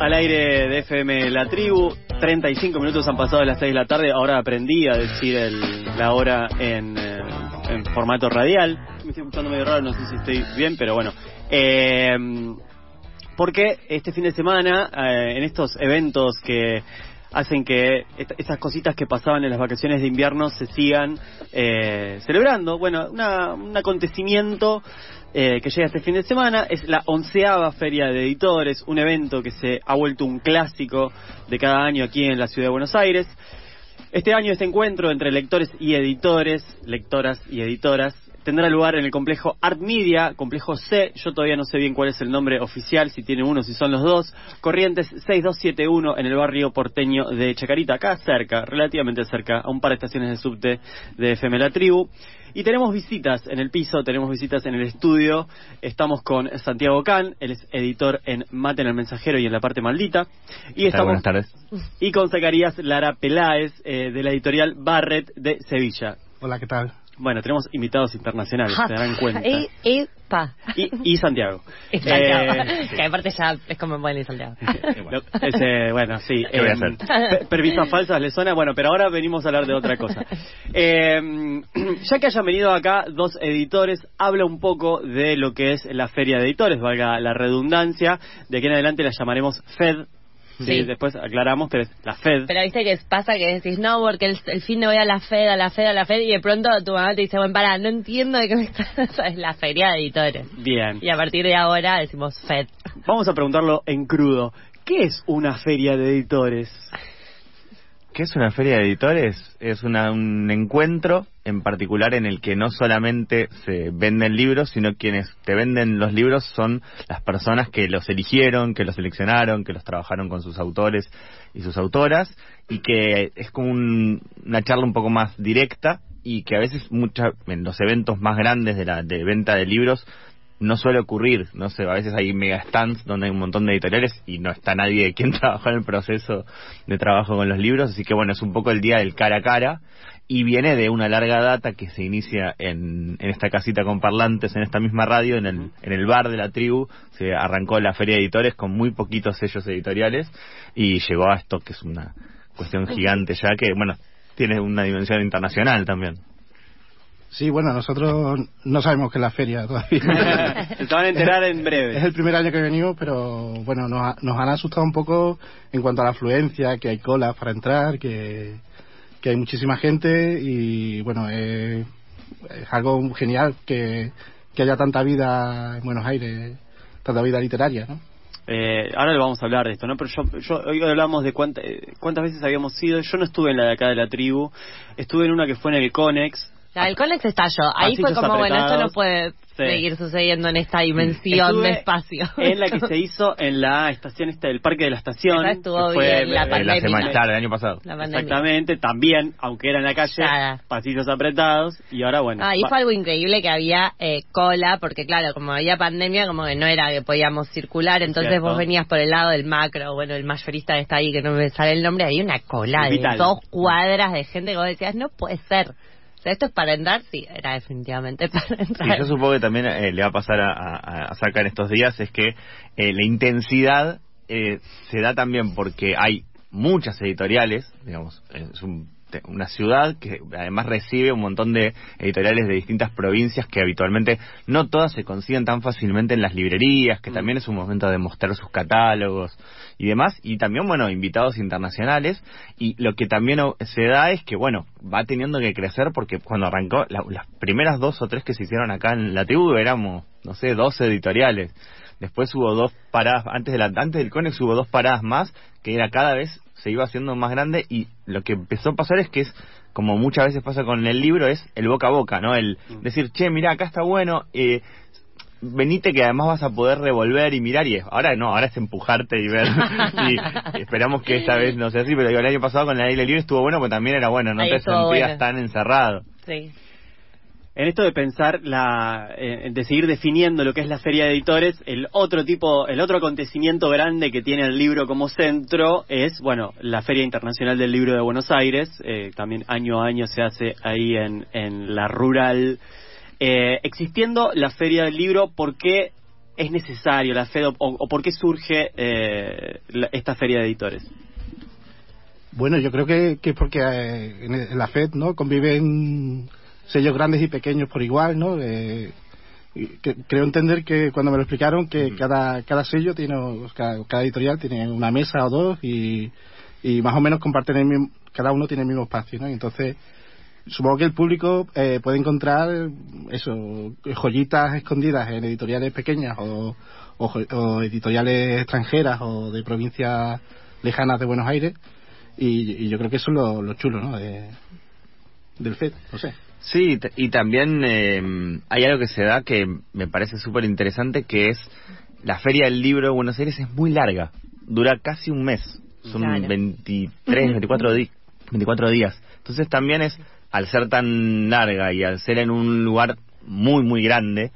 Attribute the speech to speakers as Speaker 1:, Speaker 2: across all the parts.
Speaker 1: Al aire de FM La Tribu. 35 minutos han pasado de las 6 de la tarde. Ahora aprendí a decir el- la hora en, eh, formato radial. Me estoy escuchando medio raro, no sé si estoy bien, pero bueno. Eh, porque este fin de semana, eh, en estos eventos que hacen que esas cositas que pasaban en las vacaciones de invierno se sigan eh, celebrando. Bueno, una- un acontecimiento eh, que llega este fin de semana es la onceava Feria de Editores, un evento que se ha vuelto un clásico de cada año aquí en la ciudad de Buenos Aires. Este año este encuentro entre lectores y editores, lectoras y editoras, tendrá lugar en el complejo Art Media, complejo C, yo todavía no sé bien cuál es el nombre oficial, si tiene uno, si son los dos, Corrientes 6271 en el barrio porteño de Chacarita, acá cerca, relativamente cerca, a un par de estaciones de subte de FM La Tribu. Y tenemos visitas en el piso, tenemos visitas en el estudio. Estamos con Santiago Can, él es editor en Mate en el Mensajero y en la parte maldita. Y estamos
Speaker 2: Buenas tardes.
Speaker 1: y con Zacarías Lara Peláez eh, de la editorial Barrett de Sevilla.
Speaker 3: Hola, ¿qué tal?
Speaker 1: Bueno, tenemos invitados internacionales, se darán cuenta.
Speaker 4: Y, y, pa.
Speaker 1: Y, y Santiago.
Speaker 4: Y Santiago.
Speaker 1: Eh,
Speaker 4: que aparte ya es como bueno y Santiago.
Speaker 1: Lo- ese, bueno, sí.
Speaker 2: ¿Qué voy a
Speaker 1: eh,
Speaker 2: hacer?
Speaker 1: pe- Permisas falsas le suena. Bueno, pero ahora venimos a hablar de otra cosa. Eh, ya que hayan venido acá dos editores, habla un poco de lo que es la feria de editores, valga la redundancia. De aquí en adelante la llamaremos FED. Sí,
Speaker 4: Sí.
Speaker 1: después aclaramos, pero es la FED.
Speaker 4: Pero viste que pasa que decís, no, porque el, el fin de voy a la Fed, a la Fed, a la Fed, y de pronto tu mamá te dice, bueno, pará, no entiendo de qué me estás... es la feria de editores.
Speaker 1: Bien.
Speaker 4: Y a partir de ahora decimos Fed.
Speaker 1: Vamos a preguntarlo en crudo. ¿Qué es una feria de editores?
Speaker 2: ¿Qué es una feria de editores? Es una- un encuentro en particular en el que no solamente se venden libros, sino quienes te venden los libros son las personas que los eligieron, que los seleccionaron, que los trabajaron con sus autores y sus autoras, y que es como un- una charla un poco más directa y que a veces mucha, en los eventos más grandes de la de venta de libros no suele ocurrir, no sé, a veces hay mega stands donde hay un montón de editoriales y no está nadie de quien trabajó en el proceso de trabajo con los libros, así que bueno, es un poco el día del cara a cara y viene de una larga data que se inicia en, en esta casita con parlantes, en esta misma radio, en el, en el bar de la tribu, se arrancó la feria de editores con muy poquitos sellos editoriales y llegó a esto que es una cuestión gigante ya que, bueno, tiene una dimensión internacional también.
Speaker 3: Sí, bueno, nosotros no sabemos qué es la feria todavía.
Speaker 1: Se van a enterar en
Speaker 3: es
Speaker 1: breve.
Speaker 3: el primer año que venimos, pero bueno, nos, ha- nos han asustado un poco en cuanto a la afluencia, que hay colas para entrar, que, que hay muchísima gente y bueno, eh, es algo genial que, que haya tanta vida en Buenos Aires, tanta vida literaria, ¿no?
Speaker 1: Eh, ahora le vamos a hablar de esto, ¿no? Pero yo, yo hoy hablamos de cuánta- eh, cuántas veces habíamos ido. Yo no estuve en la de acá de la tribu. Estuve en una que fue en el Conex.
Speaker 4: Ya, el Conex estalló. Ahí fue como, bueno, esto no puede
Speaker 1: Sí.
Speaker 4: seguir sucediendo en esta dimensión
Speaker 1: Estuve
Speaker 4: de espacio.
Speaker 1: En la que se hizo en la estación esta del Parque de la Estación.
Speaker 4: Esa estuvo
Speaker 1: fue,
Speaker 4: bien, la pandemia.
Speaker 2: la semana, claro, el año pasado.
Speaker 4: La.
Speaker 1: Exactamente, también, aunque era en la calle,
Speaker 4: Nada.
Speaker 1: pasillos apretados. Y ahora, bueno.
Speaker 4: Ah,
Speaker 1: va-
Speaker 4: fue algo increíble que había eh, cola, porque claro, como había pandemia, como que no era que podíamos circular, entonces
Speaker 1: Cierto.
Speaker 4: vos venías por el lado del macro, bueno, el mayorista que está ahí, que no me sale el nombre, había una cola de dos cuadras de gente que vos decías, no puede ser. Esto es para entrar, sí, era definitivamente para
Speaker 2: Y
Speaker 4: entrar.
Speaker 2: yo supongo que también eh, le va a pasar a, a, en estos días es que eh, la intensidad eh, se da también porque hay muchas editoriales, digamos, es un- una ciudad que además recibe un montón de editoriales de distintas provincias que habitualmente no todas se consiguen tan fácilmente en las librerías, que
Speaker 1: Mm.
Speaker 2: también es un momento de mostrar sus catálogos y demás, y también, bueno, invitados internacionales, y lo que también se da es que, bueno, va teniendo que crecer porque cuando arrancó, la- las primeras dos o tres que se hicieron acá en la tribu éramos, no sé, dos editoriales. Después hubo dos paradas, antes, de la, antes del Conex hubo dos paradas más, que era cada vez se iba haciendo más grande y lo que empezó a pasar es que es como muchas veces pasa con el libro es el boca a boca, ¿no? El decir, che, mira, acá está bueno, eh, venite que además vas a poder revolver y mirar y es- ahora no, ahora es empujarte y ver y esperamos que esta vez no sea así, pero digo, el año pasado con el aire libre estuvo bueno, porque también era bueno, no
Speaker 4: Ahí
Speaker 2: te sentías
Speaker 4: bueno.
Speaker 2: tan encerrado.
Speaker 4: Sí.
Speaker 1: En esto de pensar, la, eh, de seguir definiendo lo que es la feria de editores, el otro tipo, el otro acontecimiento grande que tiene el libro como centro es, bueno, la Feria Internacional del Libro de Buenos Aires, eh, también año a año se hace ahí en, en la rural. Eh, existiendo la Feria del Libro, ¿por qué es necesario la FED o, por qué surge eh, esta Feria de Editores?
Speaker 3: Bueno, yo creo que, que es porque en la FED no conviven sellos grandes y pequeños por igual, ¿no? Eh, que- creo entender que cuando me lo explicaron que cada cada sello tiene cada, cada editorial tiene una mesa o dos y, y más o menos comparten el mismo, cada uno tiene el mismo espacio, ¿no? Y entonces supongo que el público eh, puede encontrar eso joyitas escondidas en editoriales pequeñas o, o o editoriales extranjeras o de provincias lejanas de Buenos Aires y, y yo creo que eso es lo, lo chulo ¿no? de, del FED no sé
Speaker 2: Sí, y también eh, hay algo que se da que me parece súper interesante, que es la Feria del Libro de Buenos Aires es muy larga, dura casi un mes, son
Speaker 4: Claro.
Speaker 2: 23, 24, di- 24 días. Entonces también es, al ser tan larga y al ser en un lugar muy, muy grande,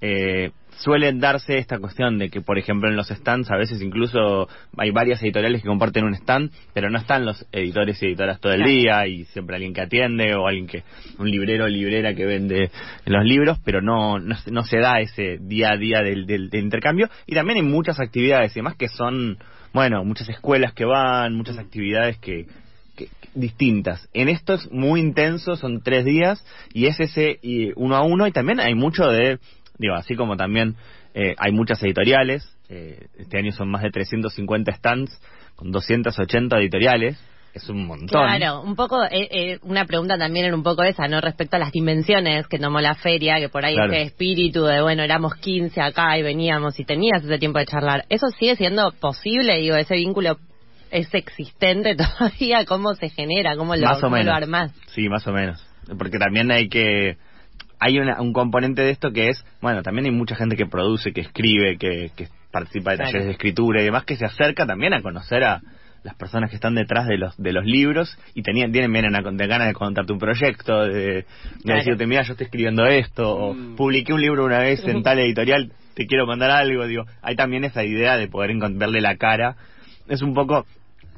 Speaker 2: eh, suele darse esta cuestión de que, por ejemplo, en los stands a veces incluso hay varias editoriales que comparten un stand, pero no están los editores y editoras todo el día y siempre alguien que atiende o alguien que, un librero o librera que vende los libros, pero no, no, se- no se da ese día a día del, del, del intercambio. Y también hay muchas actividades y demás que son, bueno, muchas escuelas que van, muchas actividades que- que- distintas. En esto es muy intenso, son tres días y es ese y uno a uno y también hay mucho de, digo, así como también eh, hay muchas editoriales, eh, este año son más de 350 stands con 280 editoriales, es un montón.
Speaker 4: Claro, un poco, eh, eh, una pregunta también era un poco esa, ¿no? Respecto a las dimensiones que tomó la feria, que por ahí
Speaker 2: Claro.
Speaker 4: ese espíritu de, bueno, éramos 15 acá y veníamos y tenías ese tiempo de charlar. ¿Eso sigue siendo posible? Digo, ese vínculo es existente todavía, ¿cómo se genera? ¿Cómo lo,
Speaker 2: más o
Speaker 4: cómo lo
Speaker 2: menos.
Speaker 4: armás?
Speaker 2: Sí, más o menos. Porque también hay que... Hay una- un componente de esto que es, bueno, también hay mucha gente que produce, que escribe, que, que participa de
Speaker 4: Claro.
Speaker 2: talleres de escritura y demás, que se acerca también a conocer a las personas que están detrás de los de los libros y tenían tienen vienen a, de ganas de contarte un proyecto, de, de
Speaker 4: Claro.
Speaker 2: decirte, mira, yo estoy escribiendo esto, o
Speaker 1: Mm.
Speaker 2: publiqué un libro una vez en tal editorial, te quiero mandar algo, digo, hay también esa idea de poder verle la cara. Es un poco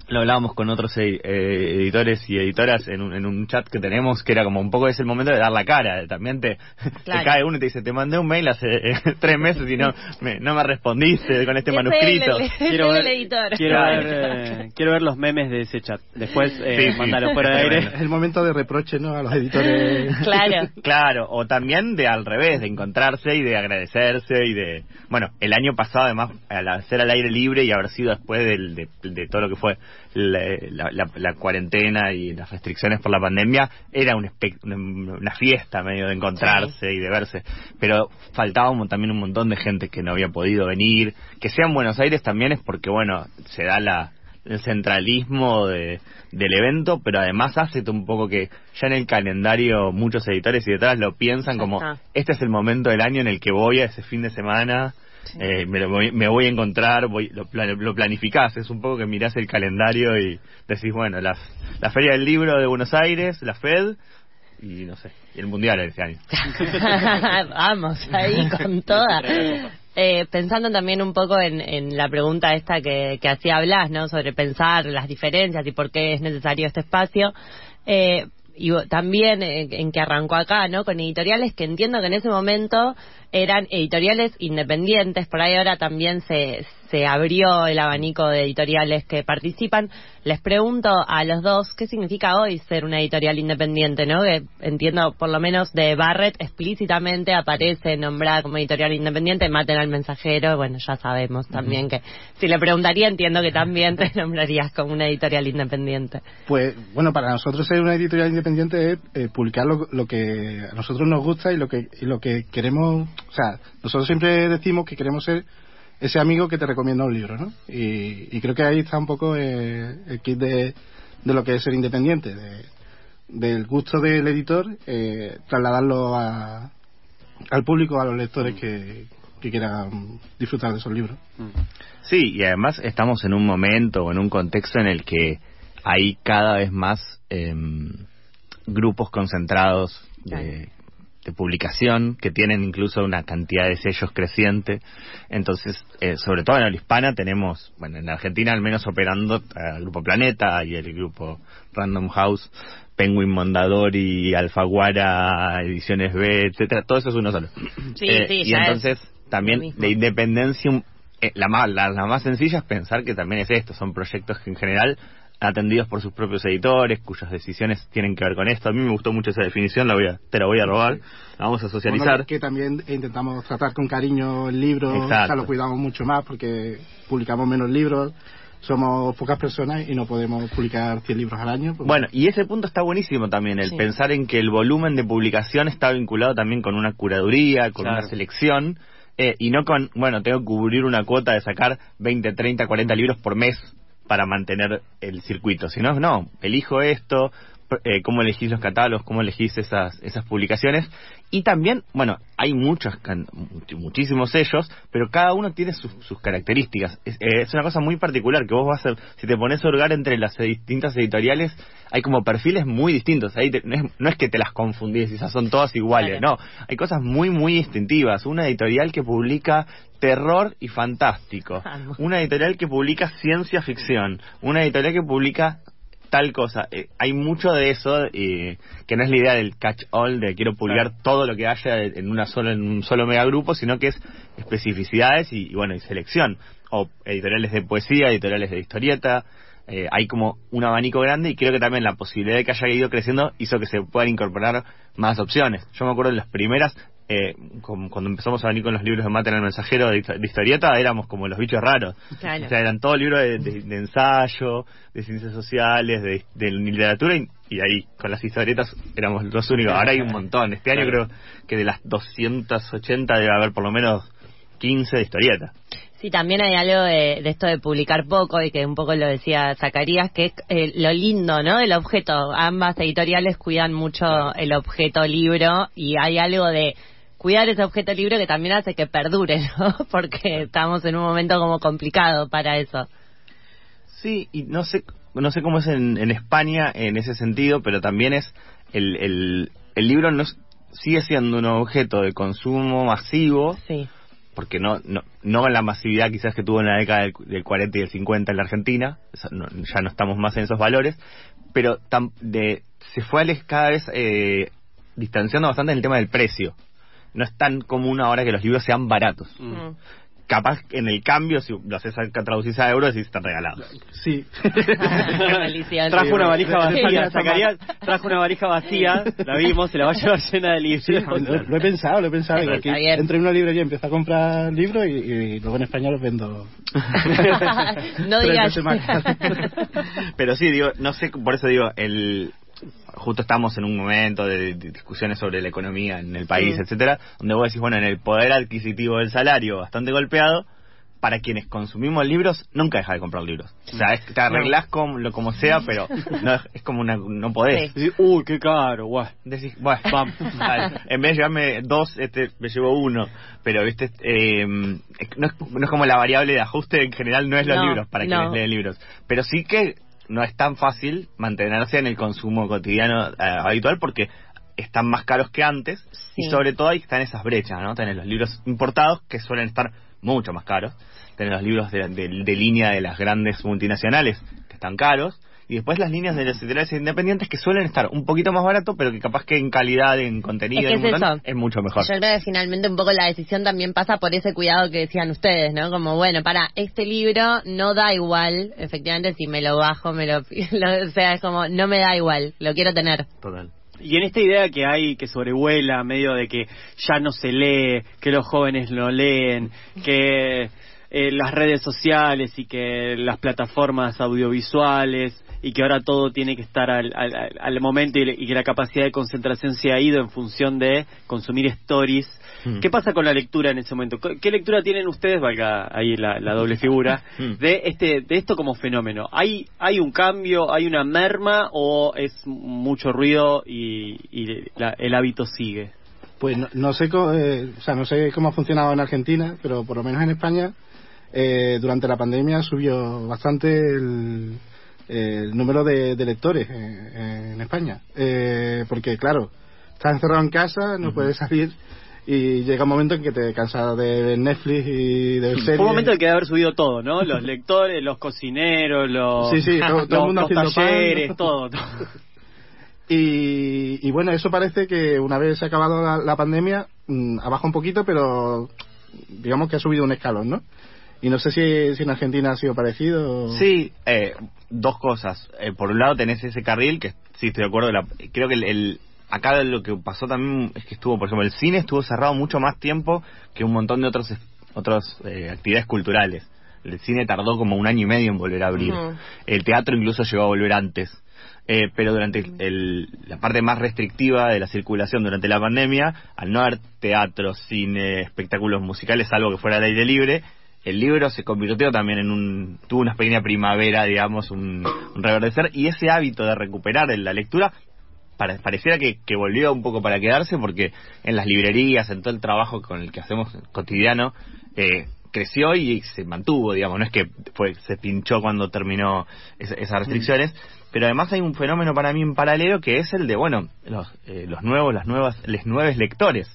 Speaker 2: lo hablábamos con otros eh, eh, editores y editoras en un, en un chat que tenemos que era como un poco es el momento de dar la cara también te,
Speaker 4: Claro.
Speaker 2: te cae uno y te dice te mandé un mail hace eh, tres meses y no me, no me respondiste con este manuscrito
Speaker 4: el-
Speaker 1: Quiero ver,
Speaker 4: es el editor.
Speaker 1: quiero, ver, eh, quiero ver los memes de ese chat. Después, eh,
Speaker 2: Sí, sí.
Speaker 1: mándalo fuera de aire.
Speaker 3: es el momento de reproche no a los editores
Speaker 4: Claro.
Speaker 2: Claro, o también de al revés, de encontrarse y de agradecerse y de... Bueno, el año pasado además, al hacer al aire libre y haber sido después del- de, de todo lo que fue la, la- la- la cuarentena y las restricciones por la pandemia, era un una, fiesta medio de encontrarse y de verse. Pero faltaba un- también un montón de gente que no había podido venir. Que sea en Buenos Aires también es porque, bueno, se da la el centralismo de, del evento, pero además hace un poco que ya en el calendario muchos editores y editoras lo piensan como este es el momento del año en el que voy a ese fin de semana, eh, me, lo voy, me voy a encontrar, voy, lo, lo planificás, es un poco que mirás el calendario y decís, bueno, las, la Feria del Libro de Buenos Aires, la FED y no sé, y el Mundial este año.
Speaker 4: Vamos, ahí con toda. Eh, pensando también un poco en, en la pregunta esta que, que hacía Blas, ¿no? Sobre pensar las diferencias y por qué es necesario este espacio. Eh, y también eh, en que arrancó acá, ¿no? Con editoriales que entiendo que en ese momento eran editoriales independientes, por ahí ahora también se, se abrió el abanico de editoriales que participan. Les pregunto a los dos, ¿qué significa hoy ser una editorial independiente, no? Que entiendo, por lo menos de Barrett explícitamente aparece nombrada como editorial independiente, maten al mensajero, bueno, ya sabemos también que si le preguntaría entiendo que también te nombrarías como una editorial independiente.
Speaker 3: Pues bueno, para nosotros ser una editorial independiente es eh, publicar lo, lo que a nosotros nos gusta y lo que y lo que queremos. O sea, nosotros siempre decimos que queremos ser ese amigo que te recomienda un libro, ¿no? Y, y creo que ahí está un poco eh, el kit de, de lo que es ser independiente, de- del gusto del editor, eh, trasladarlo a, al público, a los lectores que, que quieran disfrutar de esos libros.
Speaker 2: Sí, y además estamos en un momento o en un contexto en el que hay cada vez más em, grupos concentrados de, de publicación que tienen incluso una cantidad de sellos creciente. Entonces, eh, sobre todo en la hispana tenemos, bueno, en Argentina al menos operando el Grupo Planeta y el Grupo Random House, Penguin Mondadori, Alfaguara, Ediciones B, etcétera, todo eso es uno solo.
Speaker 4: Sí,
Speaker 2: Eh,
Speaker 4: sí,
Speaker 2: y
Speaker 4: ya es
Speaker 2: entonces también de independencia, eh, la, más, la, la más sencilla es pensar que también es esto, son proyectos que en general atendidos por sus propios editores, cuyas decisiones tienen que ver con esto. A mí me gustó mucho esa definición, la voy a, te la voy a robar, la vamos a socializar.
Speaker 3: Bueno, que también intentamos tratar con cariño el libro,
Speaker 2: Exacto.
Speaker 3: sea, lo cuidamos mucho más porque publicamos menos libros, somos pocas personas y no podemos publicar 100 libros al año.
Speaker 2: Bueno, y ese punto está buenísimo también, el
Speaker 4: Sí.
Speaker 2: pensar en que el volumen de publicación está vinculado también con una curaduría, con
Speaker 1: Claro.
Speaker 2: una selección, eh, y no con, bueno, tengo que cubrir una cuota de sacar 20, 30, 40 libros por mes para mantener el circuito, sino, no, elijo esto, eh, cómo elegís los catálogos, cómo elegís esas, esas publicaciones, y también, bueno, hay muchos, muchísimos sellos, pero cada uno tiene sus, sus características. Es, eh, es una cosa muy particular que vos vas a, si te pones a hurgar entre las distintas editoriales, hay como perfiles muy distintos. Ahí te- no, es, no es que te las confundís, esas son todas iguales, no. Hay cosas muy, muy distintivas. Una editorial que publica terror y fantástico. Una editorial que publica ciencia ficción. Una editorial que publica tal cosa. Eh, hay mucho de eso eh, que no es la idea del catch all de quiero publicar todo lo que haya en una sola en un solo megagrupo, sino que es especificidades y, y, bueno y selección o editoriales de poesía, editoriales de historieta. eh, hay como un abanico grande y creo que también la posibilidad de que haya ido creciendo hizo que se puedan incorporar más opciones. Yo me acuerdo de las primeras, eh, como cuando empezamos a venir con los libros de Mate en el mensajero de, de historieta, éramos como los bichos raros.
Speaker 4: Claro.
Speaker 2: O sea, eran todos libros de, de- de ensayo, de ciencias sociales, de, de literatura y, y ahí con las historietas éramos los únicos. Ahora hay un montón. Este año creo que de las 280 debe haber por lo menos 15 de historieta.
Speaker 4: Sí, también hay algo de, de esto de publicar poco y que un poco lo decía Zacarías, que es eh, lo lindo, ¿no? Del objeto. Ambas editoriales cuidan mucho el objeto libro y hay algo de cuidar ese objeto libro que también hace que perdure, ¿no? Porque estamos en un momento como complicado para eso.
Speaker 2: Sí, y no sé, no sé cómo es en, en España en ese sentido, pero también es el, el, el libro no es- sigue siendo un objeto de consumo masivo,
Speaker 4: Sí.
Speaker 2: porque no, no, no en la masividad quizás que tuvo en la década del, del 40 y del 50 en la Argentina, eso no- ya no estamos más en esos valores, pero tam- de, se fue ale- cada vez eh, distanciando bastante en el tema del precio. No es tan común ahora que los libros sean baratos.
Speaker 4: Mm.
Speaker 2: Capaz que en el cambio, si lo haces a, traducís a euros, sí están regalados.
Speaker 3: Sí.
Speaker 1: Trajo una valija
Speaker 3: Sí,
Speaker 1: vacía,
Speaker 3: sí.
Speaker 1: Zacarías trajo una valija vacía, la vimos, se la va a llevar llena de libros.
Speaker 3: Sí, lo, lo he pensado, lo he pensado.
Speaker 4: Bien.
Speaker 3: entro en una librería y empiezo a comprar libros y, y luego en España los vendo.
Speaker 4: no digas.
Speaker 2: Pero sí, digo, no sé, por eso digo, el justo estamos en un momento de, de discusiones sobre la economía en el país,
Speaker 4: Sí.
Speaker 2: etcétera, donde vos decís, bueno, en el poder adquisitivo del salario bastante golpeado, para quienes consumimos libros, nunca deja de comprar libros. O sea, es te arreglás como, lo, como sea, pero no, es como una, no podés.
Speaker 4: Sí.
Speaker 1: Uy, qué caro, guau.
Speaker 2: Decís, bueno, vamos, dale. en vez de llevarme dos, este, me llevo uno. Pero, viste, eh, no, es, no es como la variable de ajuste, en general no es los
Speaker 4: No,
Speaker 2: libros, para quienes leen libros. Pero sí que no es tan fácil mantenerse en el consumo cotidiano eh, habitual porque están más caros que antes y sobre todo ahí están esas brechas, ¿no? Tenés los libros importados que suelen estar mucho más caros, tenés los libros de, de- de línea de las grandes multinacionales que están caros y después las líneas de las editoriales independientes que suelen estar un poquito más barato pero que capaz que en calidad, en contenido,
Speaker 4: Es que
Speaker 2: en un
Speaker 4: es
Speaker 2: montón,
Speaker 4: eso.
Speaker 2: es mucho mejor.
Speaker 4: Yo creo que finalmente un poco la decisión también pasa por ese cuidado que decían ustedes, ¿no? Como, bueno, para este libro no da igual, efectivamente, si me lo bajo, me lo... lo- o sea, es como, no me da igual, lo quiero tener.
Speaker 2: Total.
Speaker 1: Y en esta idea que hay, que sobrevuela, medio de que ya no se lee, que los jóvenes no leen, que eh, las redes sociales y que las plataformas audiovisuales y que ahora todo tiene que estar al, al- al- al momento y, le- y que la capacidad de concentración se ha ido en función de consumir stories.
Speaker 2: Mm.
Speaker 1: ¿Qué pasa con la lectura en ese momento? ¿Qué qué lectura tienen ustedes, valga ahí la, la doble figura,
Speaker 2: Mm.
Speaker 1: de este de esto como fenómeno? ¿Hay hay un cambio, hay una merma o es mucho ruido y, y la- el hábito sigue?
Speaker 3: Pues no, no sé cómo, eh, o sea, no sé cómo ha funcionado en Argentina, pero por lo menos en España eh, durante la pandemia subió bastante el, el número de, de lectores en España. Eh, porque, claro, estás encerrado en casa, no puedes salir y llega un momento en que te cansas de ver Netflix y de ver series.
Speaker 1: Fue un momento en que debe haber subido todo, ¿no? Los lectores, los cocineros, los,
Speaker 3: Sí, sí, todo- todo
Speaker 1: los
Speaker 3: pan.
Speaker 1: talleres, todo, todo.
Speaker 3: Y, y bueno, eso parece que una vez se ha acabado la, la pandemia, mm, ha bajado un poquito, pero digamos que ha subido un escalón, ¿no? Y no sé si, si en Argentina ha sido parecido. o-
Speaker 2: Sí, eh, dos cosas. Eh, por un lado tenés ese carril, que sí estoy de acuerdo, la- creo que el, el- acá lo que pasó también es que estuvo, por ejemplo, el cine estuvo cerrado mucho más tiempo que un montón de otros otras eh, actividades culturales. El cine tardó como un año y medio en volver a abrir. El teatro incluso llegó a volver antes. Eh, pero durante el- el- la parte más restrictiva de la circulación durante la pandemia, al no haber teatro, cine, espectáculos musicales, algo que fuera al aire libre, el libro se convirtió también en un, tuvo una pequeña primavera, digamos, un, un reverdecer, y ese hábito de recuperar en la lectura para- pareciera que, que volvió un poco para quedarse, porque en las librerías, en todo el trabajo con el que hacemos cotidiano, eh, creció y se mantuvo, digamos, no es que fue, se pinchó cuando terminó esa- esas restricciones, pero además hay un fenómeno para mí en paralelo que es el de, bueno, los, eh, los nuevos, las nuevas, les nuevos lectores,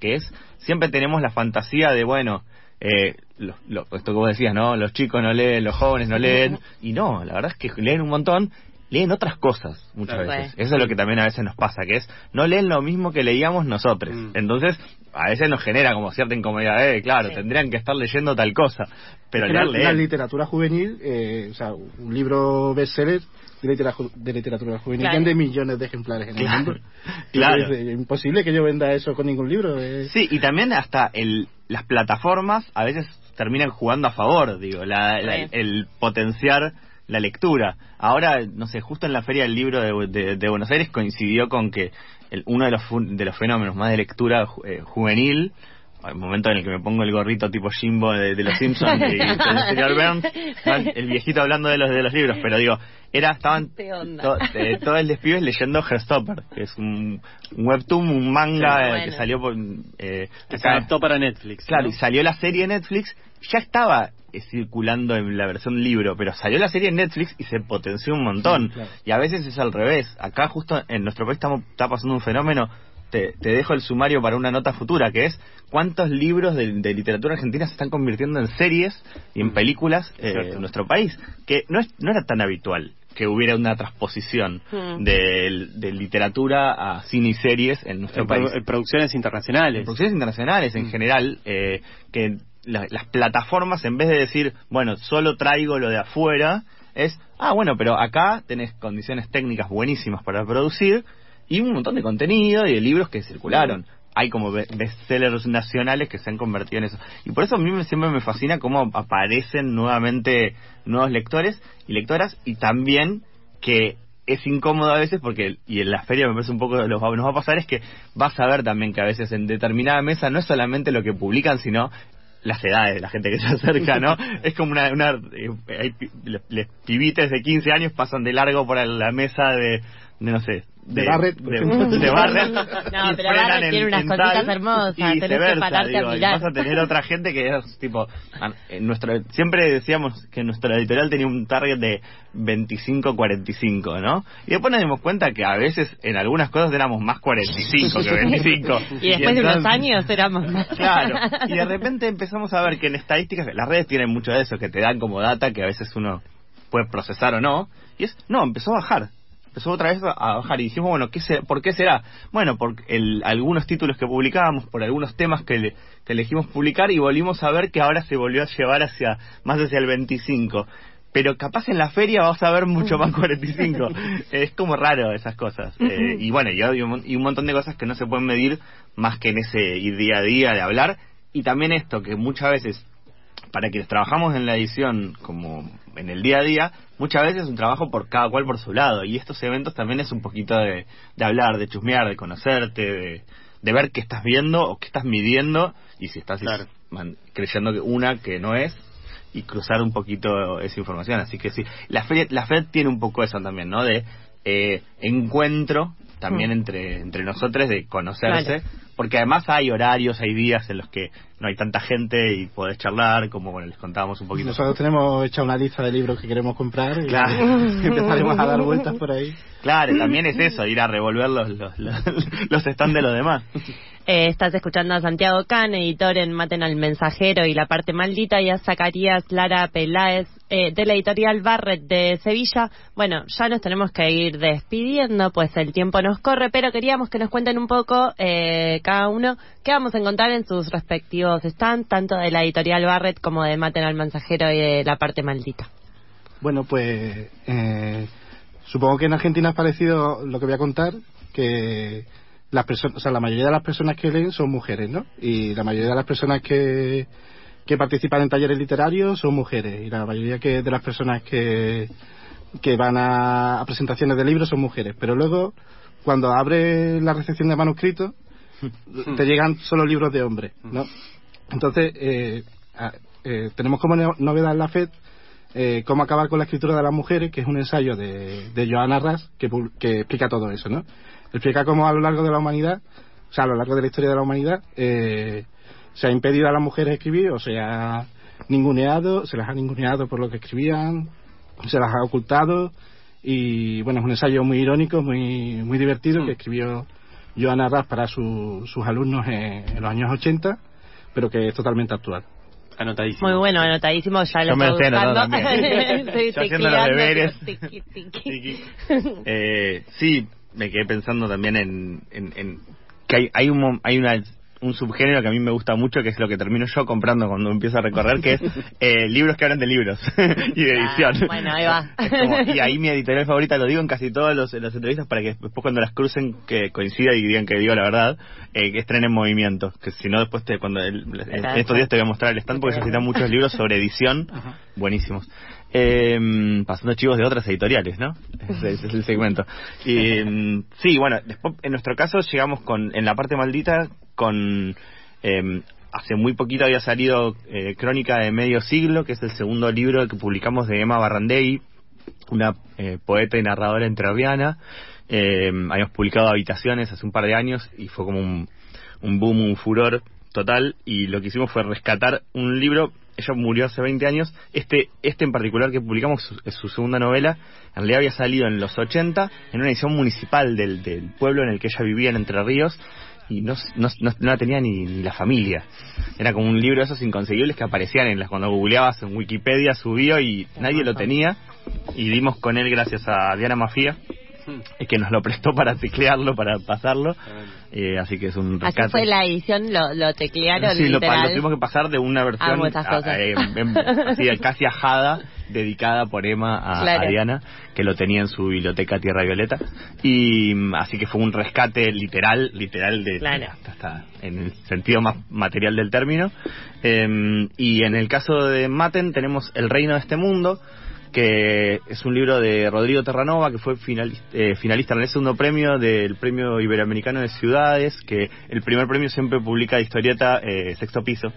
Speaker 2: que es, siempre tenemos la fantasía de, bueno, eh, lo- lo- esto que vos decías, ¿no? Los chicos no leen, los jóvenes no leen, y no, la verdad es que leen un montón, leen otras cosas muchas
Speaker 1: Claro.
Speaker 2: veces. Eso es lo que también a veces nos pasa, que es, no leen lo mismo que leíamos nosotros.
Speaker 1: Mm.
Speaker 2: Entonces, a veces nos genera como cierta incomodidad, eh, claro,
Speaker 4: Sí.
Speaker 2: tendrían que estar leyendo tal cosa, pero
Speaker 3: la,
Speaker 2: leer,
Speaker 3: la literatura juvenil, eh, o sea, un libro bestseller de literatura, de literatura juvenil
Speaker 4: Claro.
Speaker 3: vende millones de ejemplares en
Speaker 2: Claro.
Speaker 3: el mundo.
Speaker 2: Claro.
Speaker 3: Es, eh, imposible que yo venda eso con ningún libro. eh.
Speaker 2: Sí, y también hasta el, las plataformas a veces terminan jugando a favor, digo, la- la-
Speaker 4: Sí.
Speaker 2: el potenciar la lectura. Ahora, no sé, justo en la Feria del Libro de, de- de Buenos Aires coincidió con que el- uno de los, de los fenómenos más de lectura eh, juvenil, el momento en el que me pongo el gorrito tipo Jimbo de, de los Simpsons y, el señor Burns, el viejito hablando de los de los libros, pero digo, era estaban eh, todos los pibes leyendo Herstopper, que es un, un webtoon, un manga
Speaker 4: Sí,
Speaker 2: eh,
Speaker 4: bueno.
Speaker 2: que salió por eh,
Speaker 1: Que se adaptó para Netflix.
Speaker 2: Claro,
Speaker 1: ¿no?
Speaker 2: y salió la serie Netflix, ya estaba eh, circulando en la versión libro, pero salió la serie en Netflix y se potenció un montón.
Speaker 3: Sí, claro.
Speaker 2: Y a veces es al revés. Acá justo en nuestro país estamos, está pasando un fenómeno, te, te dejo el sumario para una nota futura, que es cuántos libros de, de literatura argentina se están convirtiendo en series y en películas eh, en nuestro país, que no, es, no era tan habitual que hubiera una transposición
Speaker 4: Hmm.
Speaker 2: de, de literatura a cine y series en nuestro
Speaker 1: En,
Speaker 2: país
Speaker 1: en producciones internacionales.
Speaker 2: producciones internacionales en
Speaker 1: Mm.
Speaker 2: general, eh, que la- las plataformas, en vez de decir, bueno, solo traigo lo de afuera, es, ah, bueno, pero acá tenés condiciones técnicas buenísimas para producir y un montón de contenido y de libros que circularon. Hay como be- bestsellers nacionales que se han convertido en eso. Y por eso a mí me- siempre me fascina cómo aparecen nuevamente nuevos lectores y lectoras y también que es incómodo a veces porque, y en la feria me parece un poco lo que nos va a pasar, es que vas a ver también que a veces en determinada mesa no es solamente lo que publican, sino las edades de la gente que se acerca, ¿no? es como una... una eh, hay les, les pibites de 15 años pasan de largo por la mesa de no sé...
Speaker 3: De Barrett,
Speaker 2: de, de Barrett,
Speaker 4: No,
Speaker 2: y
Speaker 4: pero Barrett
Speaker 2: en-
Speaker 4: tiene unas cositas hermosas,
Speaker 2: y
Speaker 4: tenés que pararte a
Speaker 2: digo, y
Speaker 4: mirar.
Speaker 2: vas a tener otra gente que es tipo a- en nuestro siempre decíamos que nuestra editorial tenía un target de 25 45 no y después nos dimos cuenta que a veces en algunas cosas éramos más 45 que 25
Speaker 4: Y después de unos años éramos más.
Speaker 2: Claro, y de repente empezamos a ver que en estadísticas, las redes tienen mucho de eso, que te dan como data que a veces uno puede procesar o no, y es, no, empezó a bajar, empezó otra vez a, bajar, y dijimos, bueno, ¿qué se, ¿por qué será? Bueno, por el, algunos títulos que publicábamos, por algunos temas que, le- que elegimos publicar, y volvimos a ver que ahora se volvió a llevar hacia, más hacia el 25. Pero capaz en la feria vas a ver mucho más 45. es como raro esas cosas. Eh, y bueno, y, y un, y un montón de cosas que no se pueden medir más que en ese ir día a día de hablar. Y también esto, que muchas veces, para quienes trabajamos en la edición como en el día a día, muchas veces es un trabajo por cada cual por su lado. Y estos eventos también es un poquito de, de hablar, de chusmear, de conocerte, de, de ver qué estás viendo o qué estás midiendo y si estás
Speaker 1: Claro.
Speaker 2: man- creyendo que una que no es y cruzar un poquito esa información. Así que sí, la FED, la FED tiene un poco eso también, ¿no? De eh, encuentro también
Speaker 4: Mm.
Speaker 2: entre entre nosotros, de conocerse,
Speaker 4: Claro.
Speaker 2: porque además hay horarios, hay días en los que no hay tanta gente y podés charlar, como bueno, les contábamos un poquito.
Speaker 3: Nosotros tenemos hecha una lista de libros que queremos comprar y
Speaker 2: Claro.
Speaker 3: empezaremos a dar vueltas por ahí.
Speaker 2: Claro, también es eso, ir a revolver los, los, los, los stands de los demás.
Speaker 4: Eh, estás escuchando a Santiago Can, editor en Maten al Mensajero y La Parte Maldita, y a Zacarías Lara Peláez, eh, de la editorial Barret de Sevilla. Bueno, ya nos tenemos que ir despidiendo, pues el tiempo nos corre, pero queríamos que nos cuenten un poco eh, cada uno qué vamos a encontrar en sus respectivos stands, tanto de la editorial Barret como de Maten al Mensajero y de La Parte Maldita.
Speaker 3: Bueno, pues eh, supongo que en Argentina es parecido lo que voy a contar, que las personas, o sea, la mayoría de las personas que leen son mujeres, ¿no? Y la mayoría de las personas que, que participan en talleres literarios son mujeres y la mayoría que de las personas que, que van a, a presentaciones de libros son mujeres. Pero luego, cuando abres la recepción de manuscritos, te llegan solo libros de hombres, ¿no? Entonces, eh, eh, tenemos como no- novedad en la FED eh, Cómo acabar con la escritura de las mujeres, que es un ensayo de, de Johanna Ras que, que explica todo eso, ¿no? Explica cómo a lo largo de la humanidad, o sea, a lo largo de la historia de la humanidad, eh, se ha impedido a las mujeres escribir, o se ha ninguneado, se las ha ninguneado por lo que escribían, se las ha ocultado, y bueno, es un ensayo muy irónico, muy, muy divertido, que escribió Johanna Ras para su- sus alumnos en, en los años 80, pero que es totalmente actual.
Speaker 1: Anotadísimo.
Speaker 4: Muy bueno, anotadísimo, ya lo estoy buscando. Estoy
Speaker 2: haciendo los deberes. Eh, sí, me quedé pensando también en, en, en que hay, hay, un, mo- hay una, un subgénero que a mí me gusta mucho, que es lo que termino yo comprando cuando empiezo a recorrer, que es eh, libros que hablan de libros y de
Speaker 4: Ah,
Speaker 2: edición.
Speaker 4: bueno, ahí va.
Speaker 2: Como- y ahí mi editorial favorita, lo digo en casi todas los, las entrevistas para que después cuando las crucen que coincida y digan que digo la verdad, eh, que estrenen movimiento, que si no después te, cuando el- en estos días te voy a mostrar el stand porque se citan muchos libros sobre edición, buenísimos. Eh, pasando chivos de otras editoriales, ¿no? Ese, ese es el segmento. Y, mm, sí, bueno, después en nuestro caso llegamos con, en la parte maldita, con, eh, hace muy poquito había salido eh, Crónica de Medio Siglo, que es el segundo libro que publicamos de Emma Barrandei, una eh, poeta y narradora entrerriana. Eh, habíamos publicado Habitaciones hace un par de años y fue como un, un boom, un furor total. Y lo que hicimos fue rescatar un libro. Ella murió hace 20 años. Este, este en particular que publicamos es su segunda novela. En realidad había salido en los 80 en una edición municipal del, del pueblo en el que ella vivía en Entre Ríos. Y no, no, no- no la tenía ni, ni la familia. Era como un libro de esos inconseguibles que aparecían en las cuando googleabas en Wikipedia, subió y nadie lo tenía. Y dimos con él gracias a Diana Mafía, que nos lo prestó para teclearlo, para pasarlo. Eh, así que es un
Speaker 4: Así
Speaker 2: rescate.
Speaker 4: fue la edición, lo, lo teclearon
Speaker 2: Sí, lo, pa-
Speaker 4: literal.
Speaker 2: lo tuvimos que pasar de una versión a-
Speaker 4: cosas.
Speaker 2: eh, así, casi ajada, dedicada por Emma a,
Speaker 4: Claro.
Speaker 2: a Diana, que lo tenía en su biblioteca Tierra Violeta. Y mm, así que fue un rescate literal, literal de
Speaker 4: Claro.
Speaker 2: hasta, hasta en el sentido más material del término. Em, y en el caso de Maten tenemos El Reino de este Mundo, que es un libro de Rodrigo Terranova, que fue finalista, eh, finalista en el segundo premio del Premio Iberoamericano de Ciudades, que el primer premio siempre publica historieta eh, Sexto Piso.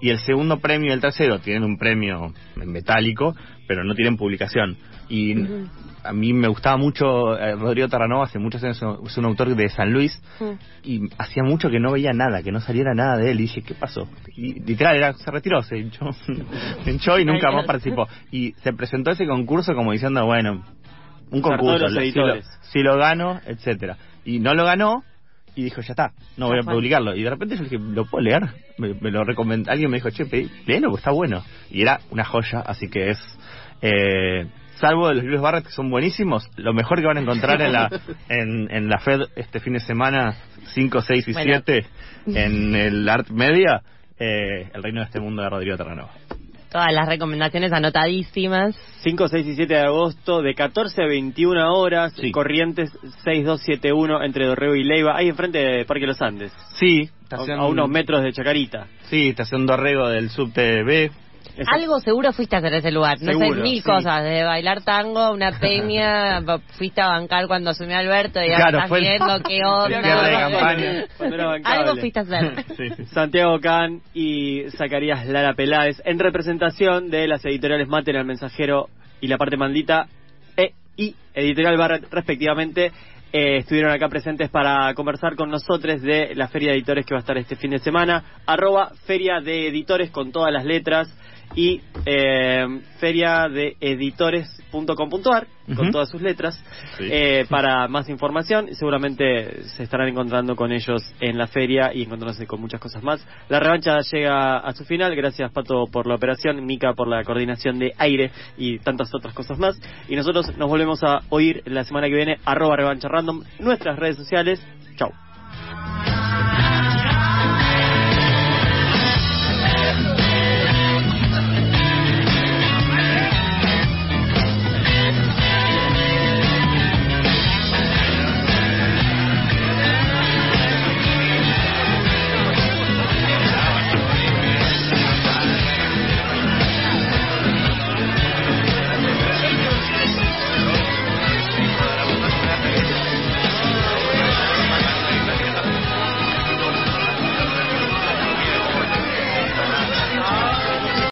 Speaker 2: Y el segundo premio el tercero tienen un premio metálico, pero no tienen publicación. Y a mí me gustaba mucho eh, Rodrigo Terranova, hace muchos años es un autor de San Luis,
Speaker 4: Mm.
Speaker 2: y hacía mucho que no veía nada, que no saliera nada de él. Y dije, ¿qué pasó? Y literal, era, se retiró, se hinchó, se hinchó y nunca más participó. Y se presentó ese concurso como diciendo, bueno, un concurso,
Speaker 1: los
Speaker 2: si lo,
Speaker 1: editores.
Speaker 2: si lo gano, etcétera Y no lo ganó, y dijo, ya está, no voy a publicarlo. Y de repente yo dije, ¿lo puedo leer? Me, me lo recomendó, alguien me dijo, che, pedí, léelo, porque está bueno. Y era una joya, así que es... Eh, salvo de los libros Barrett que son buenísimos, lo mejor que van a encontrar en la en, en la Fed este fin de semana 5, 6 y
Speaker 4: Bueno.
Speaker 2: 7 en el Art Media, eh, El Reino de este Mundo de Rodrigo Terranova.
Speaker 4: Todas las recomendaciones anotadísimas.
Speaker 1: 5, 6 y 7 de agosto, de 14 a 21 horas,
Speaker 2: Sí.
Speaker 1: Corrientes 6271 entre Dorrego y Leiva, ahí enfrente de Parque Los Andes,
Speaker 2: Sí,
Speaker 1: a,
Speaker 2: estación,
Speaker 1: a unos metros de Chacarita.
Speaker 2: Sí, estación Dorrego del subte B.
Speaker 4: Algo seguro fuiste a hacer ese lugar. No sé, mil
Speaker 1: sí.
Speaker 4: cosas. De bailar tango, una peña, fuiste a bancar cuando asumió Alberto y ahora
Speaker 2: Claro,
Speaker 4: estás
Speaker 2: fue el-
Speaker 4: viendo qué onda.
Speaker 2: de campaña.
Speaker 4: Algo fuiste a hacer.
Speaker 2: Sí.
Speaker 1: Santiago Can y Zacarías Lara Peláez en representación de las editoriales Maten al Mensajero y La Parte Maldita e, y Editorial Barret respectivamente eh, estuvieron acá presentes para conversar con nosotros de la Feria de Editores que va a estar este fin de semana. Arroba Feria de Editores con todas las letras y eh, feria de editores.com.ar con
Speaker 2: Ujú.
Speaker 1: todas sus letras
Speaker 2: Sí.
Speaker 1: eh, para más información. Seguramente se estarán encontrando con ellos en la feria y encontrándose con muchas cosas más. La revancha llega a su final. Gracias Pato por la operación Mica por la coordinación de aire y tantas otras cosas más. Y nosotros nos volvemos a oír la semana que viene. Arroba revancha random nuestras redes sociales. Chau